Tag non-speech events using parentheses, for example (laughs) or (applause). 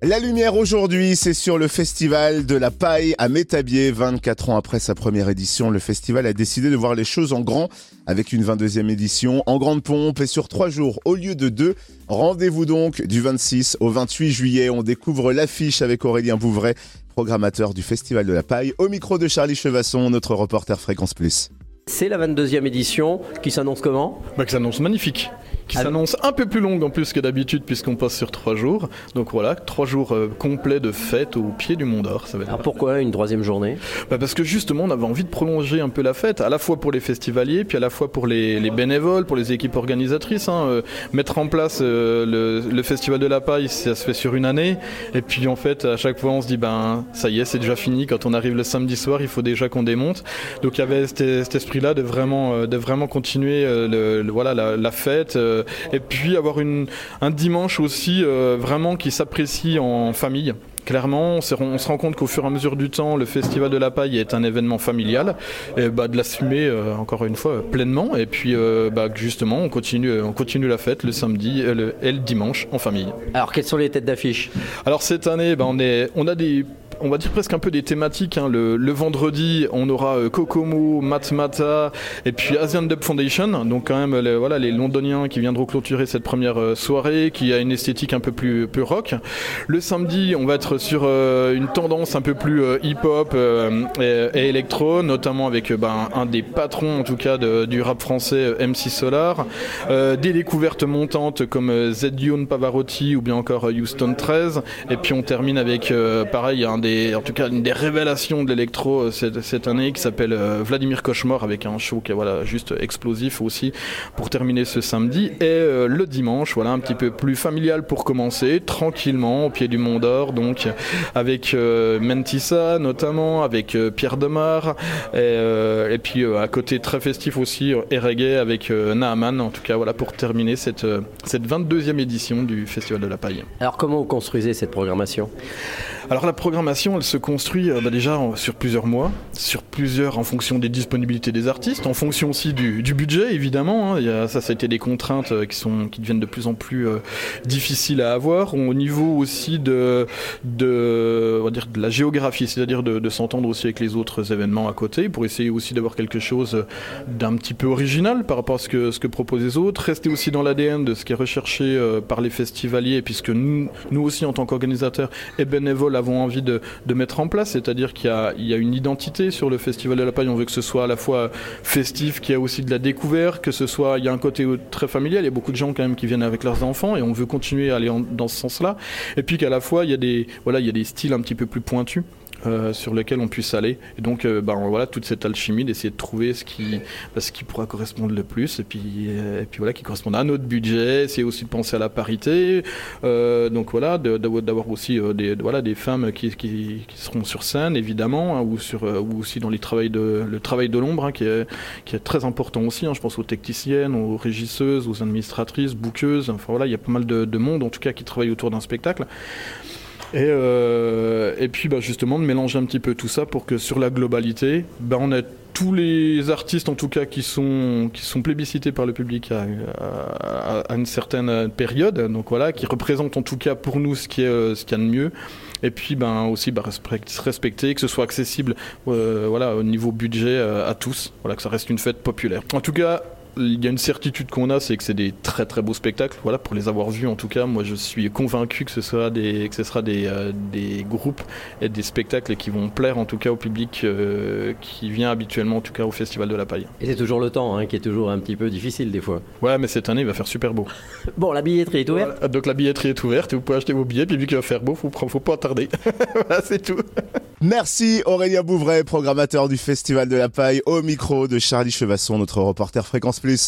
La lumière aujourd'hui, c'est sur le festival de la paille à Métabier. 24 ans après sa première édition, le festival a décidé de voir les choses en grand avec une 22e édition en grande pompe et sur trois jours au lieu de deux. Rendez-vous donc du 26 au 28 juillet. On découvre l'affiche avec Aurélien Bouvray, programmateur du festival de la paille, au micro de Charlie Chevasson, notre reporter Fréquence Plus. C'est la 22e édition qui s'annonce comment? Bah, Qui s'annonce magnifique qui s'annonce un peu plus longue en plus que d'habitude puisqu'on passe sur trois jours. Donc voilà, trois jours euh, complets de fête au pied du Mont d'Or. Alors pourquoi une troisième journée? Bah Parce que justement on avait envie de prolonger un peu la fête, à la fois pour les festivaliers, puis à la fois pour les, les bénévoles, pour les équipes organisatrices. Hein. Euh, mettre en place euh, le, le, festival de la paille, ça se fait sur une année. Et puis en fait à chaque fois on se dit ben ça y est c'est déjà fini. Quand on arrive le samedi soir il faut déjà qu'on démonte. Donc il y avait cet, cet esprit-là de vraiment, de vraiment continuer le, voilà, la, la fête euh, et puis avoir une, un dimanche aussi euh, vraiment qui s'apprécie en famille. Clairement, on se, rend compte qu'au fur et à mesure du temps, le Festival de la Paille est un événement familial, et bah, de l'assumer euh, encore une fois pleinement, et puis bah, justement, on continue, on continue la fête le samedi le, et le dimanche en famille. Alors, quelles sont les têtes d'affiche? Alors cette année, bah, on, est, on a des on va dire presque un peu des thématiques. Hein. Le, le, vendredi, on aura euh, Kokomo, Matmata et puis Asian Dub Foundation. Donc quand même, les, voilà, les Londoniens qui viendront clôturer cette première euh, soirée, qui a une esthétique un peu plus, plus rock. Le samedi, on va être sur euh, une tendance un peu plus hip-hop et, et, électro, notamment avec ben, un des patrons en tout cas de, du rap français, MC Solar. des découvertes montantes comme Zedion Pavarotti ou bien encore Houston 13. Et puis on termine avec pareil un des en tout cas une des révélations de l'électro euh, cette, cette, année qui s'appelle euh, Vladimir Cauchemar avec un show qui est voilà juste explosif aussi pour terminer ce samedi et euh, le dimanche voilà un petit peu plus familial pour commencer tranquillement au pied du Mont d'Or donc avec euh, Mentissa notamment avec euh, Pierre Demar et, et puis à côté très festif aussi et reggae avec Naaman en tout cas voilà pour terminer cette cette 22e édition du Festival de la Paille. Alors comment vous construisez cette programmation? Alors la programmation, elle se construit euh, bah, déjà sur plusieurs mois, sur plusieurs en fonction des disponibilités des artistes, en fonction aussi du, budget évidemment. Hein. Ça, ça a été des contraintes euh, qui sont qui deviennent de plus en plus euh, difficiles à avoir. Au niveau aussi de la géographie, c'est-à-dire de, s'entendre aussi avec les autres événements à côté, pour essayer aussi d'avoir quelque chose d'un petit peu original par rapport à ce que ce proposent les autres. Rester aussi dans l'ADN de ce qui est recherché par les festivaliers, puisque nous aussi en tant qu'organisateurs et bénévoles avons envie de, de mettre en place, c'est-à-dire qu'il y, a une identité sur le Festival de la Paille, on veut que ce soit à la fois festif, qu'il y a aussi de la découverte, que ce soit, il y a un côté très familial, il y a beaucoup de gens quand même qui viennent avec leurs enfants et on veut continuer à aller en, dans ce sens-là, et puis qu'à la fois il y, a des, voilà, il y a des styles un petit peu plus pointus. Euh, sur lequel on puisse aller. Et donc euh, ben, voilà toute cette alchimie d'essayer de trouver ce qui ben, ce qui pourra correspondre le plus. Et puis euh, et puis voilà qui correspond à notre budget. C'est aussi de penser à la parité. Donc voilà d'avoir aussi des voilà des femmes qui, qui, seront sur scène évidemment hein, ou sur ou aussi dans les travails de le travail de l'ombre hein, qui est qui est très important aussi hein, je pense aux techniciennes aux régisseuses aux administratrices bouqueuses enfin voilà il y a pas mal de, de monde en tout cas qui travaille autour d'un spectacle et, euh, et puis bah, justement de mélanger un petit peu tout ça pour que sur la globalité, bah, on ait tous les artistes en tout cas qui sont, qui sont plébiscités par le public à, une certaine période, donc voilà, qui représentent en tout cas pour nous ce qui est ce qu'il y a de mieux. Et puis ben, aussi bah, respecter, que ce soit accessible euh, voilà, au niveau budget euh, à tous, voilà, que ça reste une fête populaire. En tout cas, il y a une certitude qu'on a, c'est que c'est des très très beaux spectacles. Voilà, pour les avoir vus en tout cas, moi je suis convaincu que ce sera des, que ce sera des, euh, des groupes et des spectacles qui vont plaire en tout cas au public euh, qui vient habituellement en tout cas au Festival de la Paille. Et c'est toujours le temps hein, qui est toujours un petit peu difficile des fois. Ouais, mais cette année il va faire super beau. (laughs) bon, la billetterie est ouverte. Voilà, donc la billetterie est ouverte vous pouvez acheter vos billets. Puis vu qu'il va faire beau, faut, faut pas tarder. (laughs) voilà, c'est tout. (laughs) Merci Aurélien Bouvray, programmateur du Festival de la Paille, au micro de Charlie Chevasson, notre reporter Fréquence Plus.